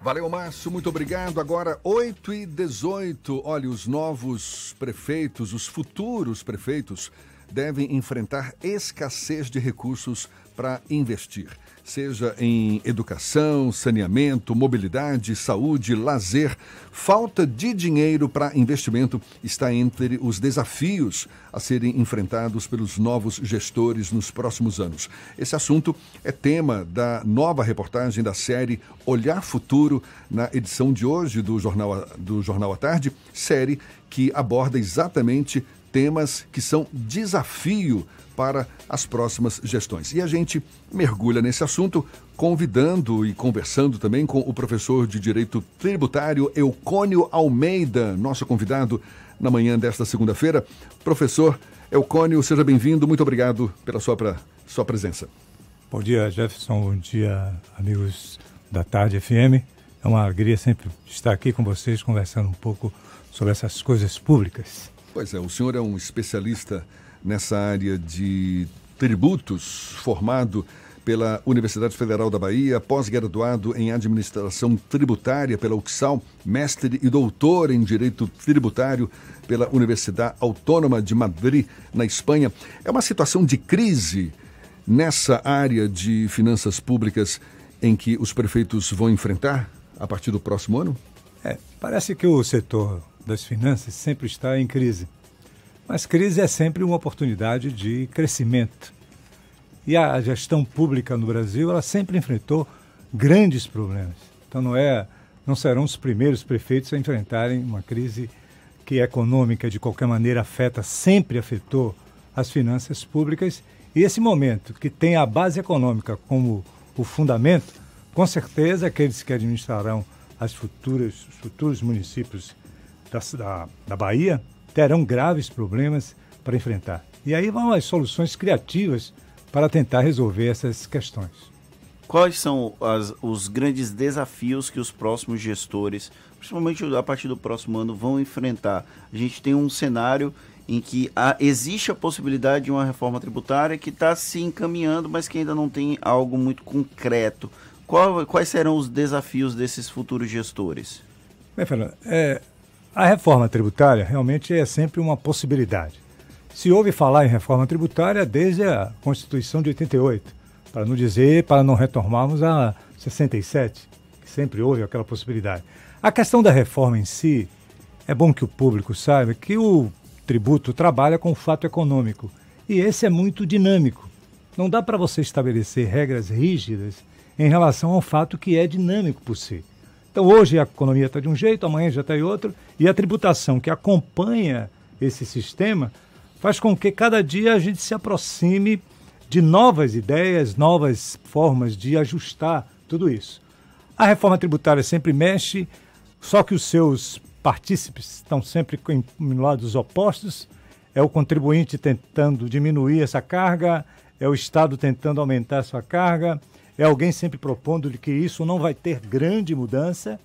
Valeu, Márcio, muito obrigado. Agora, 8 e 18. Olha, os novos prefeitos, os futuros prefeitos, devem enfrentar escassez de recursos para investir seja em educação, saneamento, mobilidade, saúde, lazer. Falta de dinheiro para investimento está entre os desafios a serem enfrentados pelos novos gestores nos próximos anos. Esse assunto é tema da nova reportagem da série Olhar Futuro, na edição de hoje do Jornal, do Jornal à Tarde, série que aborda exatamente temas que são desafio para as próximas gestões. E a gente mergulha nesse assunto convidando e conversando também com o professor de Direito Tributário Eucônio Almeida, nosso convidado na manhã desta segunda-feira. Professor Eucônio, seja bem-vindo. Muito obrigado pela sua, pra, sua presença. Bom dia, Jefferson. Bom dia, amigos da Tarde FM. É uma alegria sempre estar aqui com vocês conversando um pouco sobre essas coisas públicas. Pois é, o senhor é um especialista nessa área de tributos, formado pela Universidade Federal da Bahia, pós-graduado em Administração Tributária pela UXAL, mestre e doutor em Direito Tributário pela Universidade Autônoma de Madrid, na Espanha. É uma situação de crise nessa área de finanças públicas em que os prefeitos vão enfrentar a partir do próximo ano? É, parece que o setor das finanças sempre está em crise. Mas crise é sempre uma oportunidade de crescimento. E a gestão pública no Brasil, ela sempre enfrentou grandes problemas. Então não é, não serão os primeiros prefeitos a enfrentarem uma crise que é econômica de qualquer maneira afeta, sempre afetou as finanças públicas. E esse momento que tem a base econômica como o fundamento, com certeza aqueles que administrarão as futuras, os futuros municípios da, da, da Bahia terão graves problemas para enfrentar. E aí vão as soluções criativas para tentar resolver essas questões. Quais são as, os grandes desafios que os próximos gestores, principalmente a partir do próximo ano, vão enfrentar? A gente tem um cenário em que há, existe a possibilidade de uma reforma tributária que está se encaminhando, mas que ainda não tem algo muito concreto. Qual, quais serão os desafios desses futuros gestores? Bem, Fernando, é, a reforma tributária realmente é sempre uma possibilidade. Se ouve falar em reforma tributária desde a Constituição de 88, para não dizer, para não retornarmos a 67, que sempre houve aquela possibilidade. A questão da reforma em si, é bom que o público saiba que o tributo trabalha com o fato econômico e esse é muito dinâmico. Não dá para você estabelecer regras rígidas em relação ao fato que é dinâmico por si. Então hoje a economia está de um jeito, amanhã já está em outro, e a tributação que acompanha esse sistema faz com que cada dia a gente se aproxime de novas ideias, novas formas de ajustar tudo isso. A reforma tributária sempre mexe, só que os seus partícipes estão sempre em lados opostos. É o contribuinte tentando diminuir essa carga, é o Estado tentando aumentar sua carga, é alguém sempre propondo que isso não vai ter grande mudança,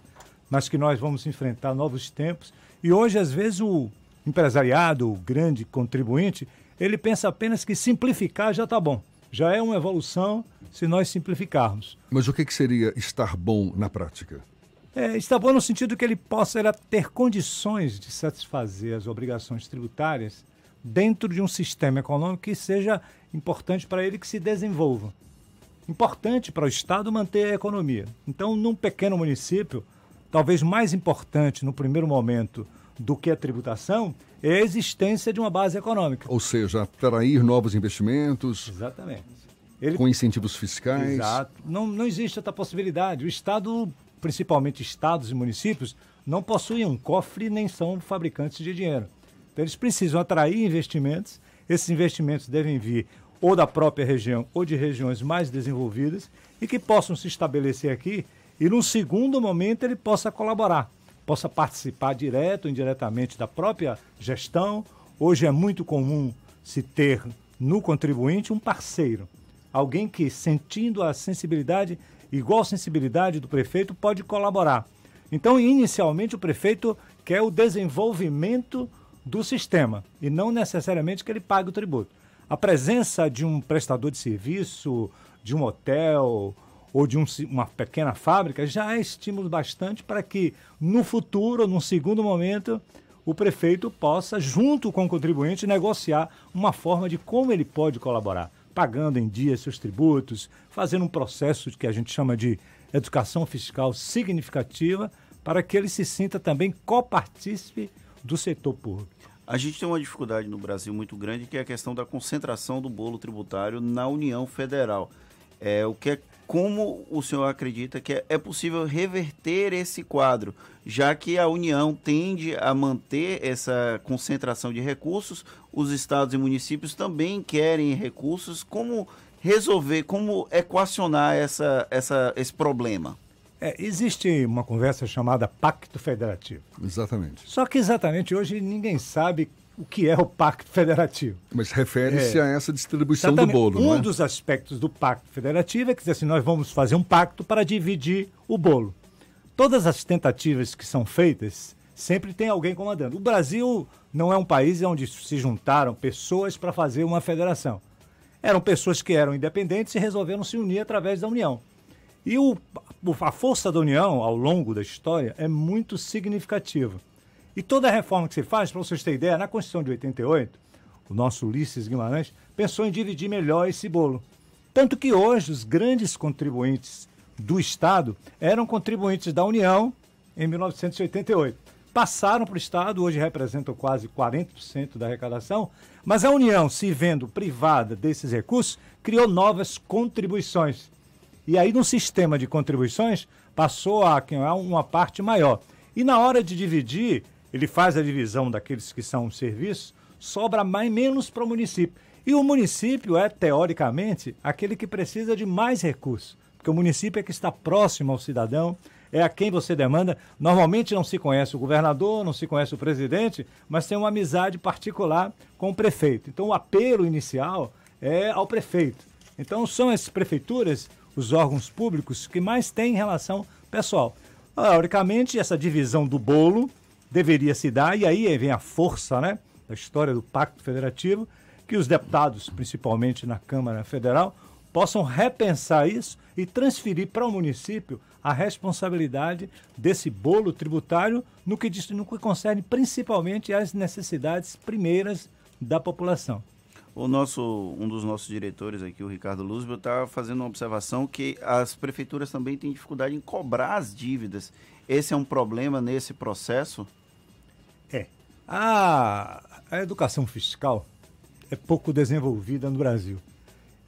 mas que nós vamos enfrentar novos tempos. E hoje, às vezes, o empresariado, o grande contribuinte, ele pensa apenas que simplificar já está bom. Já é uma evolução se nós simplificarmos. Mas o que, que seria estar bom na prática? É, está bom no sentido que ele possa ter condições de satisfazer as obrigações tributárias dentro de um sistema econômico que seja importante para ele que se desenvolva importante para o Estado manter a economia. Então, num pequeno município, talvez mais importante no primeiro momento do que a tributação é a existência de uma base econômica. Ou seja, atrair novos investimentos. Exatamente. Ele... Com incentivos fiscais. Exato. Não, não existe essa possibilidade. O Estado, principalmente estados e municípios, não possuem um cofre nem são fabricantes de dinheiro. Então, eles precisam atrair investimentos. Esses investimentos devem vir ou da própria região ou de regiões mais desenvolvidas e que possam se estabelecer aqui e, num segundo momento, ele possa colaborar, possa participar direto ou indiretamente da própria gestão. Hoje é muito comum se ter no contribuinte um parceiro, alguém que, sentindo a sensibilidade, igual sensibilidade do prefeito, pode colaborar. Então, inicialmente, o prefeito quer o desenvolvimento do sistema e não necessariamente que ele pague o tributo a presença de um prestador de serviço, de um hotel ou de um, uma pequena fábrica, já é estímulo bastante para que, no futuro, num segundo momento, o prefeito possa, junto com o contribuinte, negociar uma forma de como ele pode colaborar, pagando em dia seus tributos, fazendo um processo que a gente chama de educação fiscal significativa, para que ele se sinta também copartícipe do setor público. A gente tem uma dificuldade no Brasil muito grande, que é a questão da concentração do bolo tributário na União Federal. É, o que é como o senhor acredita que é, é possível reverter esse quadro, já que a União tende a manter essa concentração de recursos, os estados e municípios também querem recursos, como resolver, como equacionar essa, essa, esse problema? É, existe uma conversa chamada Pacto Federativo. Exatamente. Só que exatamente hoje ninguém sabe o que é o Pacto Federativo. Mas refere-se é, a essa distribuição exatamente. do bolo, um não é? dos aspectos do Pacto Federativo é que diz assim, nós vamos fazer um pacto para dividir o bolo. Todas as tentativas que são feitas, sempre tem alguém comandando. O Brasil não é um país onde se juntaram pessoas para fazer uma federação. Eram pessoas que eram independentes e resolveram se unir através da União. E o, a força da União, ao longo da história, é muito significativa. E toda a reforma que se faz, para vocês terem ideia, na Constituição de 88, o nosso Ulisses Guimarães pensou em dividir melhor esse bolo. Tanto que hoje os grandes contribuintes do Estado eram contribuintes da União em 1988. Passaram para o Estado, hoje representam quase 40% da arrecadação, mas a União, se vendo privada desses recursos, criou novas contribuições. E aí, no sistema de contribuições, passou a uma parte maior. E na hora de dividir, ele faz a divisão daqueles que são serviços, sobra mais menos para o município. E o município é, teoricamente, aquele que precisa de mais recursos, porque o município é que está próximo ao cidadão, é a quem você demanda. Normalmente não se conhece o governador, não se conhece o presidente, mas tem uma amizade particular com o prefeito. Então o apelo inicial é ao prefeito. Então são as prefeituras, os órgãos públicos que mais têm relação pessoal. Teoricamente, essa divisão do bolo deveria se dar, e aí vem a força né, da história do Pacto Federativo, que os deputados, principalmente na Câmara Federal, possam repensar isso e transferir para o município a responsabilidade desse bolo tributário no que, diz, no que concerne principalmente às necessidades primeiras da população. O nosso, um dos nossos diretores aqui, o Ricardo Luzbel, está fazendo uma observação que as prefeituras também têm dificuldade em cobrar as dívidas. Esse é um problema nesse processo? É. A, a educação fiscal é pouco desenvolvida no Brasil.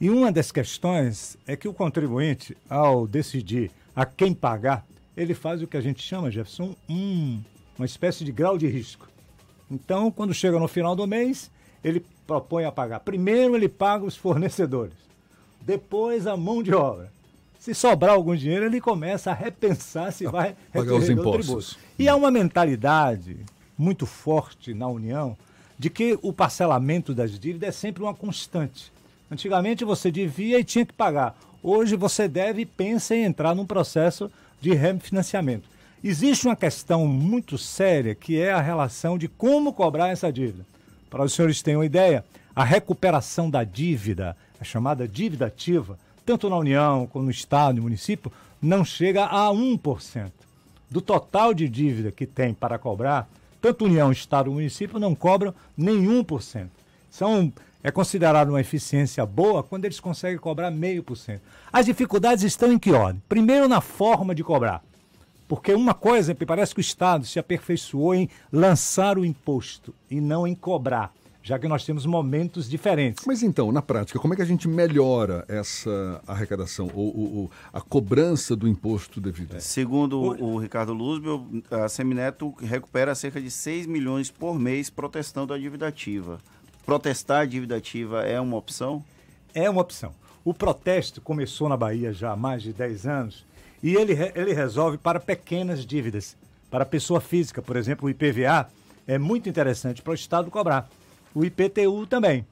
E uma das questões é que o contribuinte, ao decidir a quem pagar, ele faz o que a gente chama, Jefferson, um, uma espécie de grau de risco. Então, quando chega no final do mês, ele propõe a pagar. Primeiro ele paga os fornecedores, depois a mão de obra. Se sobrar algum dinheiro, ele começa a repensar se vai pagar os impostos. E há uma mentalidade muito forte na União de que o parcelamento das dívidas é sempre uma constante. Antigamente você devia e tinha que pagar. Hoje você deve e pensa em entrar num processo de refinanciamento. Existe uma questão muito séria que é a relação de como cobrar essa dívida. Para os senhores terem uma ideia, a recuperação da dívida, a chamada dívida ativa, tanto na União como no Estado e município, não chega a 1%. Do total de dívida que tem para cobrar, tanto União, Estado e município não cobram nenhum por cento. São é considerado uma eficiência boa quando eles conseguem cobrar meio por cento. As dificuldades estão em que ordem? Primeiro na forma de cobrar. Porque uma coisa, me parece que o Estado se aperfeiçoou em lançar o imposto e não em cobrar já que nós temos momentos diferentes. Mas então, na prática, como é que a gente melhora essa arrecadação ou, ou, ou a cobrança do imposto devido? É. Segundo o, o Ricardo Luzbel, a Semineto recupera cerca de 6 milhões por mês protestando a dívida ativa. Protestar a dívida ativa é uma opção? É uma opção. O protesto começou na Bahia já há mais de 10 anos e ele, ele resolve para pequenas dívidas. Para pessoa física, por exemplo, o IPVA é muito interessante para o Estado cobrar o IPTU também.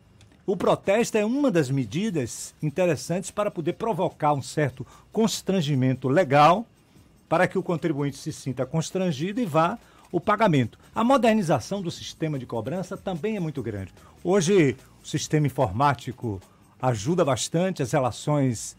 O protesto é uma das medidas interessantes para poder provocar um certo constrangimento legal para que o contribuinte se sinta constrangido e vá o pagamento. A modernização do sistema de cobrança também é muito grande. Hoje, o sistema informático ajuda bastante as relações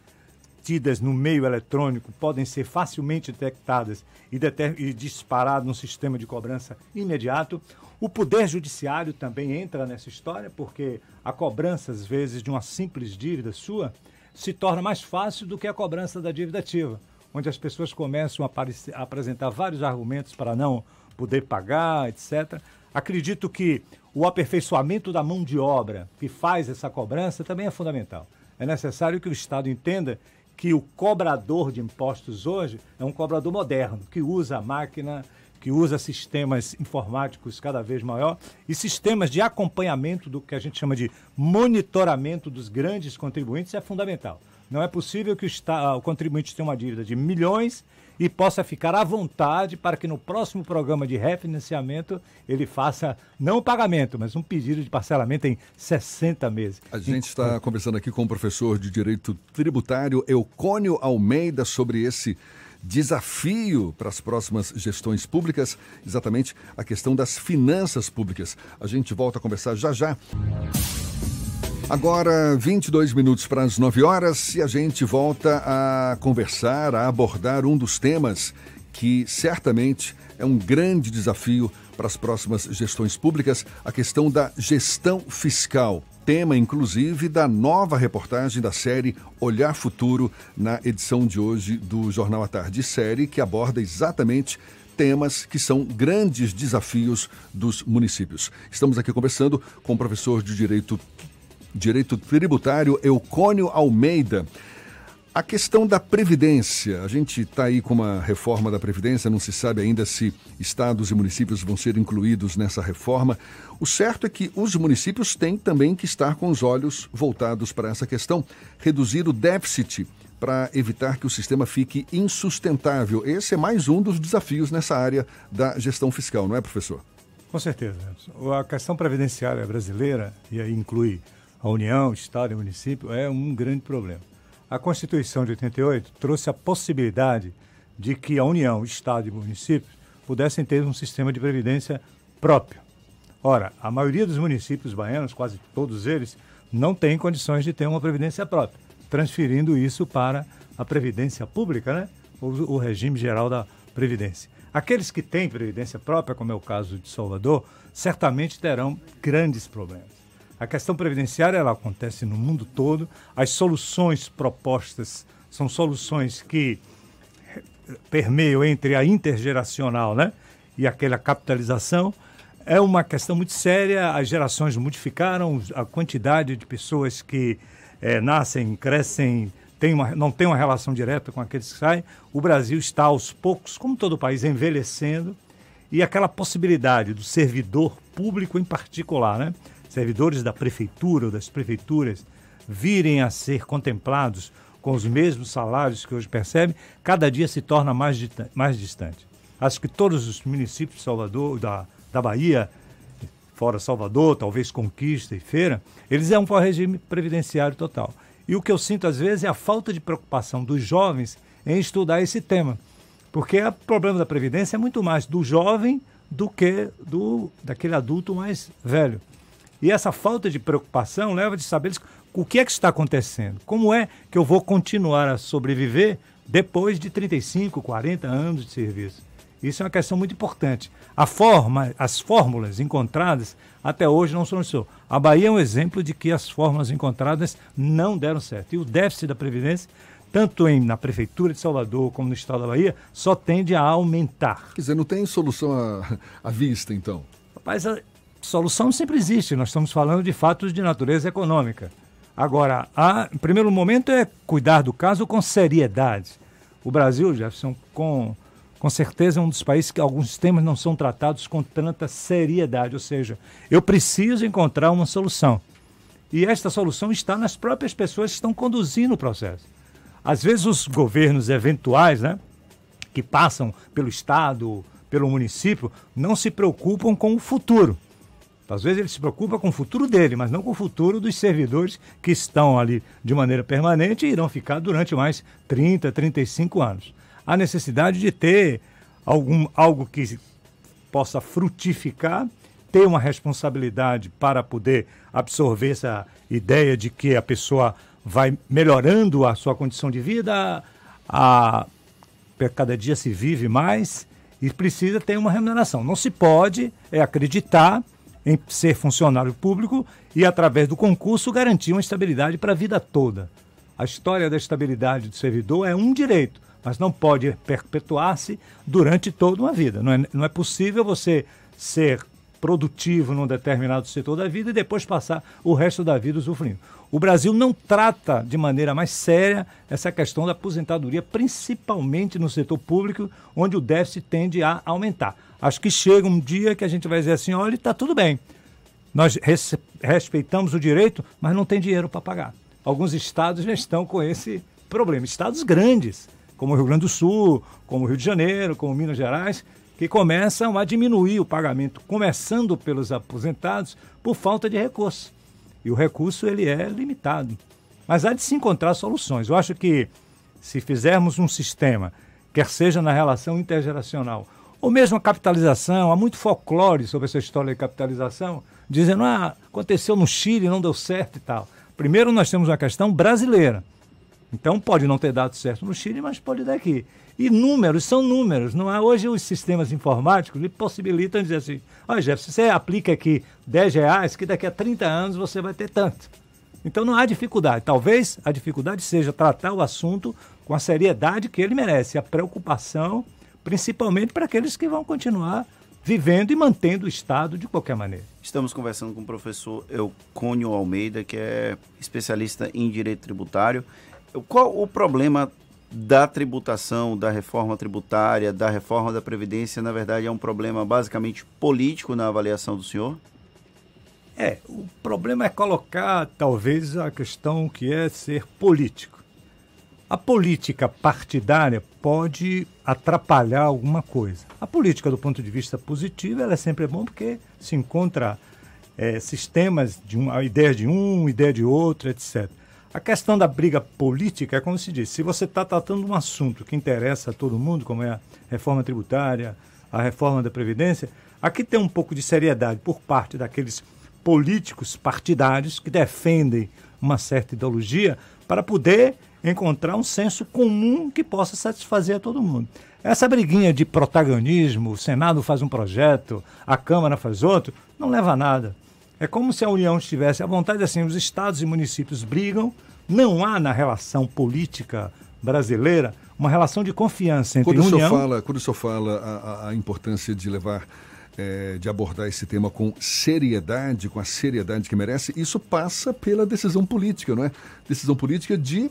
no meio eletrônico podem ser facilmente detectadas e, e disparadas no sistema de cobrança imediato. O Poder Judiciário também entra nessa história, porque a cobrança, às vezes, de uma simples dívida sua se torna mais fácil do que a cobrança da dívida ativa, onde as pessoas começam a, a apresentar vários argumentos para não poder pagar, etc. Acredito que o aperfeiçoamento da mão de obra que faz essa cobrança também é fundamental. É necessário que o Estado entenda que o cobrador de impostos hoje é um cobrador moderno, que usa a máquina, que usa sistemas informáticos cada vez maior e sistemas de acompanhamento do que a gente chama de monitoramento dos grandes contribuintes é fundamental. Não é possível que o, o contribuinte tenha uma dívida de milhões e possa ficar à vontade para que no próximo programa de refinanciamento ele faça não o pagamento, mas um pedido de parcelamento em 60 meses. A gente está conversando aqui com o professor de Direito Tributário Eucônio Almeida sobre esse desafio para as próximas gestões públicas, exatamente a questão das finanças públicas. A gente volta a conversar já já. Agora, 22 minutos para as 9 horas e a gente volta a conversar, a abordar um dos temas que certamente é um grande desafio para as próximas gestões públicas, a questão da gestão fiscal. Tema, inclusive, da nova reportagem da série Olhar Futuro, na edição de hoje do Jornal à Tarde. Série que aborda exatamente temas que são grandes desafios dos municípios. Estamos aqui conversando com o professor de Direito Direito Tributário Eucônio Almeida. A questão da Previdência. A gente está aí com uma reforma da Previdência, não se sabe ainda se estados e municípios vão ser incluídos nessa reforma. O certo é que os municípios têm também que estar com os olhos voltados para essa questão, reduzir o déficit para evitar que o sistema fique insustentável. Esse é mais um dos desafios nessa área da gestão fiscal, não é, professor? Com certeza. A questão previdenciária brasileira, e aí inclui a União, Estado e município, é um grande problema. A Constituição de 88 trouxe a possibilidade de que a União, Estado e municípios pudessem ter um sistema de previdência próprio. Ora, a maioria dos municípios baianos, quase todos eles, não tem condições de ter uma previdência própria, transferindo isso para a previdência pública, né? o, o regime geral da previdência. Aqueles que têm previdência própria, como é o caso de Salvador, certamente terão grandes problemas. A questão previdenciária ela acontece no mundo todo. As soluções propostas são soluções que permeiam entre a intergeracional né, e aquela capitalização. É uma questão muito séria. As gerações modificaram a quantidade de pessoas que é, nascem, crescem, tem uma, não tem uma relação direta com aqueles que saem. O Brasil está aos poucos, como todo país, envelhecendo e aquela possibilidade do servidor público em particular, né? Servidores da prefeitura ou das prefeituras virem a ser contemplados com os mesmos salários que hoje percebem, cada dia se torna mais, mais distante. Acho que todos os municípios de Salvador, da, da Bahia, fora Salvador, talvez Conquista e Feira, eles é um regime previdenciário total. E o que eu sinto às vezes é a falta de preocupação dos jovens em estudar esse tema. Porque o problema da previdência é muito mais do jovem do que do daquele adulto mais velho. E essa falta de preocupação leva de saber o que é que está acontecendo. Como é que eu vou continuar a sobreviver depois de 35, 40 anos de serviço? Isso é uma questão muito importante. A forma, as fórmulas encontradas até hoje não solucionou. A Bahia é um exemplo de que as fórmulas encontradas não deram certo. E o déficit da Previdência, tanto em, na Prefeitura de Salvador como no Estado da Bahia, só tende a aumentar. Quer dizer, não tem solução à, à vista, então? Rapaz, solução sempre existe, nós estamos falando de fatos de natureza econômica. Agora, a, em primeiro momento é cuidar do caso com seriedade. O Brasil, Jefferson, com, com certeza é um dos países que alguns temas não são tratados com tanta seriedade, ou seja, eu preciso encontrar uma solução. E esta solução está nas próprias pessoas que estão conduzindo o processo. Às vezes os governos eventuais, né, que passam pelo Estado, pelo município, não se preocupam com o futuro. Às vezes ele se preocupa com o futuro dele, mas não com o futuro dos servidores que estão ali de maneira permanente e irão ficar durante mais 30, 35 anos. Há necessidade de ter algum, algo que possa frutificar, ter uma responsabilidade para poder absorver essa ideia de que a pessoa vai melhorando a sua condição de vida, a, a cada dia se vive mais e precisa ter uma remuneração. Não se pode é acreditar em ser funcionário público e, através do concurso, garantir uma estabilidade para a vida toda. A história da estabilidade do servidor é um direito, mas não pode perpetuar-se durante toda uma vida. Não é, não é possível você ser produtivo num determinado setor da vida e depois passar o resto da vida usufruindo. O Brasil não trata de maneira mais séria essa questão da aposentadoria, principalmente no setor público, onde o déficit tende a aumentar. Acho que chega um dia que a gente vai dizer assim: olha, está tudo bem. Nós res respeitamos o direito, mas não tem dinheiro para pagar. Alguns estados já estão com esse problema. Estados grandes, como o Rio Grande do Sul, como o Rio de Janeiro, como Minas Gerais, que começam a diminuir o pagamento, começando pelos aposentados, por falta de recurso. E o recurso ele é limitado. Mas há de se encontrar soluções. Eu acho que se fizermos um sistema, quer seja na relação intergeracional, ou mesmo a capitalização, há muito folclore sobre essa história de capitalização, dizendo, ah, aconteceu no Chile, não deu certo e tal. Primeiro nós temos uma questão brasileira. Então pode não ter dado certo no Chile, mas pode dar aqui. E números são números. Não há, hoje os sistemas informáticos lhe possibilitam dizer assim, olha Jeff, se você aplica aqui 10 reais, que daqui a 30 anos você vai ter tanto. Então não há dificuldade. Talvez a dificuldade seja tratar o assunto com a seriedade que ele merece, a preocupação, principalmente para aqueles que vão continuar vivendo e mantendo o Estado de qualquer maneira. Estamos conversando com o professor Eucônio Almeida, que é especialista em direito tributário. Qual o problema da tributação, da reforma tributária, da reforma da Previdência, na verdade, é um problema basicamente político na avaliação do senhor? É, o problema é colocar, talvez, a questão que é ser político. A política partidária pode atrapalhar alguma coisa. A política, do ponto de vista positivo, ela é sempre bom porque se encontra é, sistemas de uma ideia de um, ideia de outro, etc. A questão da briga política é como se diz: se você está tratando um assunto que interessa a todo mundo, como é a reforma tributária, a reforma da Previdência, aqui tem um pouco de seriedade por parte daqueles políticos partidários que defendem uma certa ideologia para poder encontrar um senso comum que possa satisfazer a todo mundo. Essa briguinha de protagonismo, o Senado faz um projeto, a Câmara faz outro, não leva a nada. É como se a União estivesse à vontade, assim, os estados e municípios brigam, não há na relação política brasileira uma relação de confiança entre quando União... O fala, quando o senhor fala a, a importância de levar, é, de abordar esse tema com seriedade, com a seriedade que merece, isso passa pela decisão política, não é? Decisão política de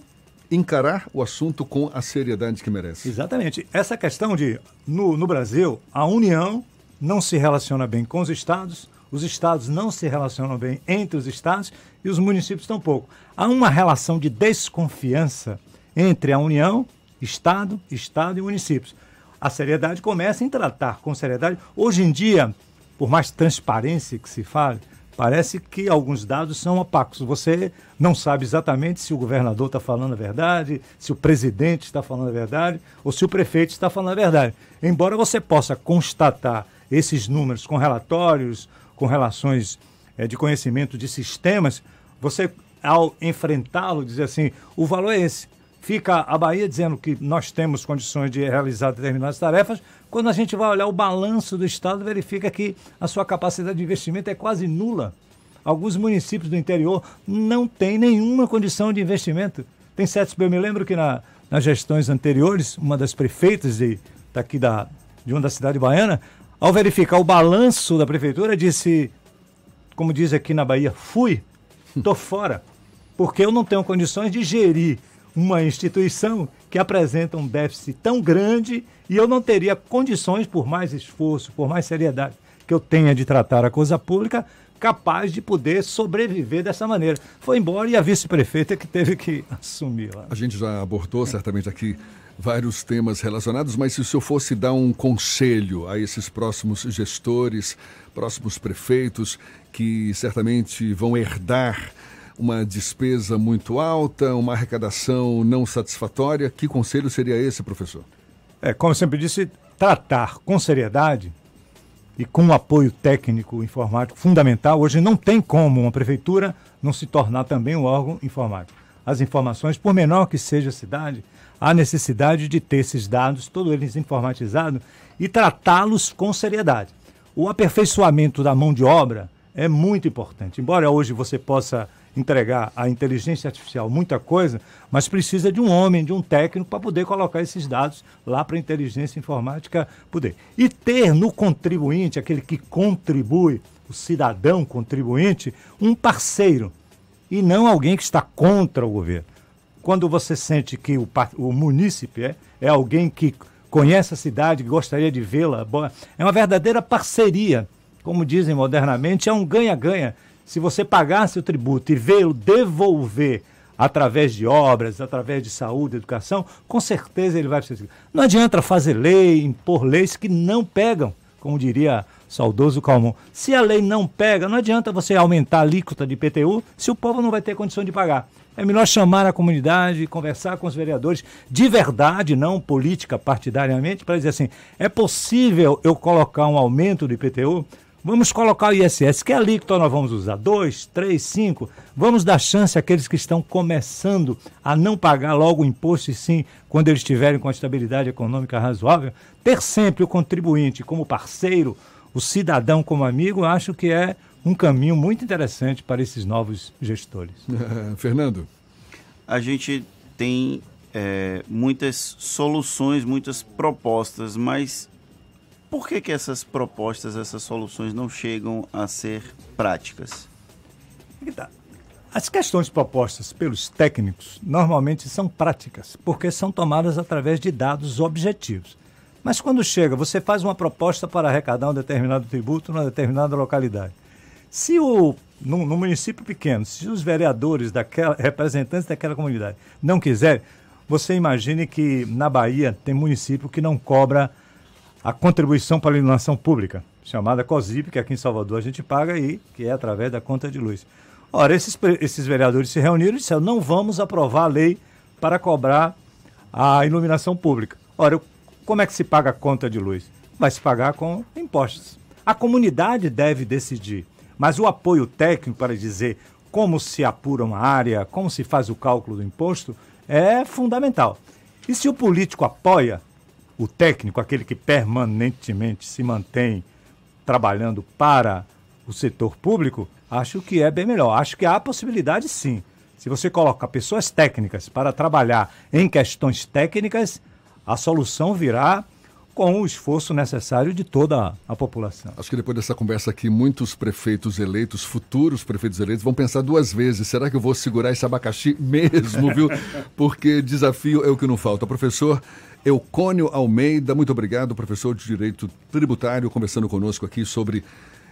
encarar o assunto com a seriedade que merece. Exatamente. Essa questão de, no, no Brasil, a União não se relaciona bem com os estados, os estados não se relacionam bem entre os estados e os municípios tampouco. Há uma relação de desconfiança entre a União, Estado, Estado e municípios. A seriedade começa em tratar com seriedade. Hoje em dia, por mais transparência que se fale, parece que alguns dados são opacos. Você não sabe exatamente se o governador está falando a verdade, se o presidente está falando a verdade ou se o prefeito está falando a verdade. Embora você possa constatar esses números com relatórios, com relações é, de conhecimento de sistemas, você, ao enfrentá-lo, dizer assim: o valor é esse. Fica a Bahia dizendo que nós temos condições de realizar determinadas tarefas, quando a gente vai olhar o balanço do Estado, verifica que a sua capacidade de investimento é quase nula. Alguns municípios do interior não têm nenhuma condição de investimento. Tem certos, eu me lembro que na, nas gestões anteriores, uma das prefeitas de, daqui da, de uma da cidade baiana, ao verificar o balanço da prefeitura, disse, como diz aqui na Bahia, fui, estou fora, porque eu não tenho condições de gerir uma instituição que apresenta um déficit tão grande e eu não teria condições, por mais esforço, por mais seriedade que eu tenha de tratar a coisa pública, capaz de poder sobreviver dessa maneira. Foi embora e a vice-prefeita que teve que assumir lá. A gente já abordou certamente aqui vários temas relacionados, mas se o senhor fosse dar um conselho a esses próximos gestores, próximos prefeitos, que certamente vão herdar uma despesa muito alta, uma arrecadação não satisfatória, que conselho seria esse, professor? É, como eu sempre disse, tratar com seriedade e com um apoio técnico informático fundamental. Hoje não tem como uma prefeitura não se tornar também um órgão informático. as informações, por menor que seja a cidade, há necessidade de ter esses dados, todos eles informatizados, e tratá-los com seriedade. O aperfeiçoamento da mão de obra é muito importante. Embora hoje você possa entregar à inteligência artificial muita coisa, mas precisa de um homem, de um técnico para poder colocar esses dados lá para a inteligência informática poder. E ter no contribuinte, aquele que contribui, o cidadão contribuinte, um parceiro e não alguém que está contra o governo. Quando você sente que o, o munícipe é, é alguém que conhece a cidade, que gostaria de vê-la, é uma verdadeira parceria. Como dizem modernamente, é um ganha-ganha se você pagasse o tributo e vê-lo devolver através de obras, através de saúde, educação, com certeza ele vai precisar. Não adianta fazer lei, impor leis que não pegam, como diria saudoso Calmon. Se a lei não pega, não adianta você aumentar a alíquota de IPTU se o povo não vai ter condição de pagar. É melhor chamar a comunidade, conversar com os vereadores de verdade, não política partidariamente, para dizer assim: é possível eu colocar um aumento do IPTU? Vamos colocar o ISS, que é ali que nós vamos usar, dois, três, cinco. Vamos dar chance àqueles que estão começando a não pagar logo o imposto, e sim, quando eles estiverem com a estabilidade econômica razoável, ter sempre o contribuinte como parceiro, o cidadão como amigo, acho que é um caminho muito interessante para esses novos gestores. Fernando? A gente tem é, muitas soluções, muitas propostas, mas por que, que essas propostas, essas soluções não chegam a ser práticas? Tá. As questões propostas pelos técnicos normalmente são práticas, porque são tomadas através de dados objetivos. Mas quando chega, você faz uma proposta para arrecadar um determinado tributo numa determinada localidade. Se o no município pequeno, se os vereadores daquela representantes daquela comunidade não quiserem, você imagine que na Bahia tem município que não cobra a contribuição para a iluminação pública, chamada COSIP, que aqui em Salvador a gente paga aí, que é através da conta de luz. Ora, esses, esses vereadores se reuniram e disseram: não vamos aprovar a lei para cobrar a iluminação pública. Ora, como é que se paga a conta de luz? Vai se pagar com impostos. A comunidade deve decidir, mas o apoio técnico para dizer como se apura uma área, como se faz o cálculo do imposto, é fundamental. E se o político apoia, o técnico, aquele que permanentemente se mantém trabalhando para o setor público, acho que é bem melhor. Acho que há possibilidade sim. Se você coloca pessoas técnicas para trabalhar em questões técnicas, a solução virá com o esforço necessário de toda a população. Acho que depois dessa conversa aqui, muitos prefeitos eleitos, futuros prefeitos eleitos, vão pensar duas vezes: será que eu vou segurar esse abacaxi mesmo, viu? Porque desafio é o que não falta. Professor Eucônio Almeida, muito obrigado, professor de Direito Tributário, conversando conosco aqui sobre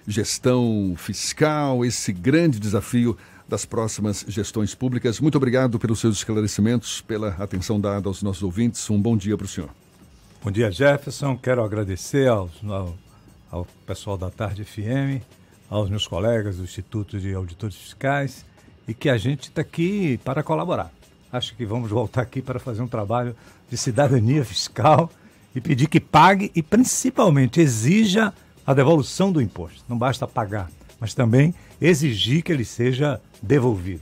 gestão fiscal, esse grande desafio das próximas gestões públicas. Muito obrigado pelos seus esclarecimentos, pela atenção dada aos nossos ouvintes. Um bom dia para o senhor. Bom dia, Jefferson. Quero agradecer ao, ao pessoal da Tarde FM, aos meus colegas do Instituto de Auditores Fiscais e que a gente está aqui para colaborar. Acho que vamos voltar aqui para fazer um trabalho de cidadania fiscal e pedir que pague e principalmente exija a devolução do imposto. Não basta pagar, mas também exigir que ele seja devolvido.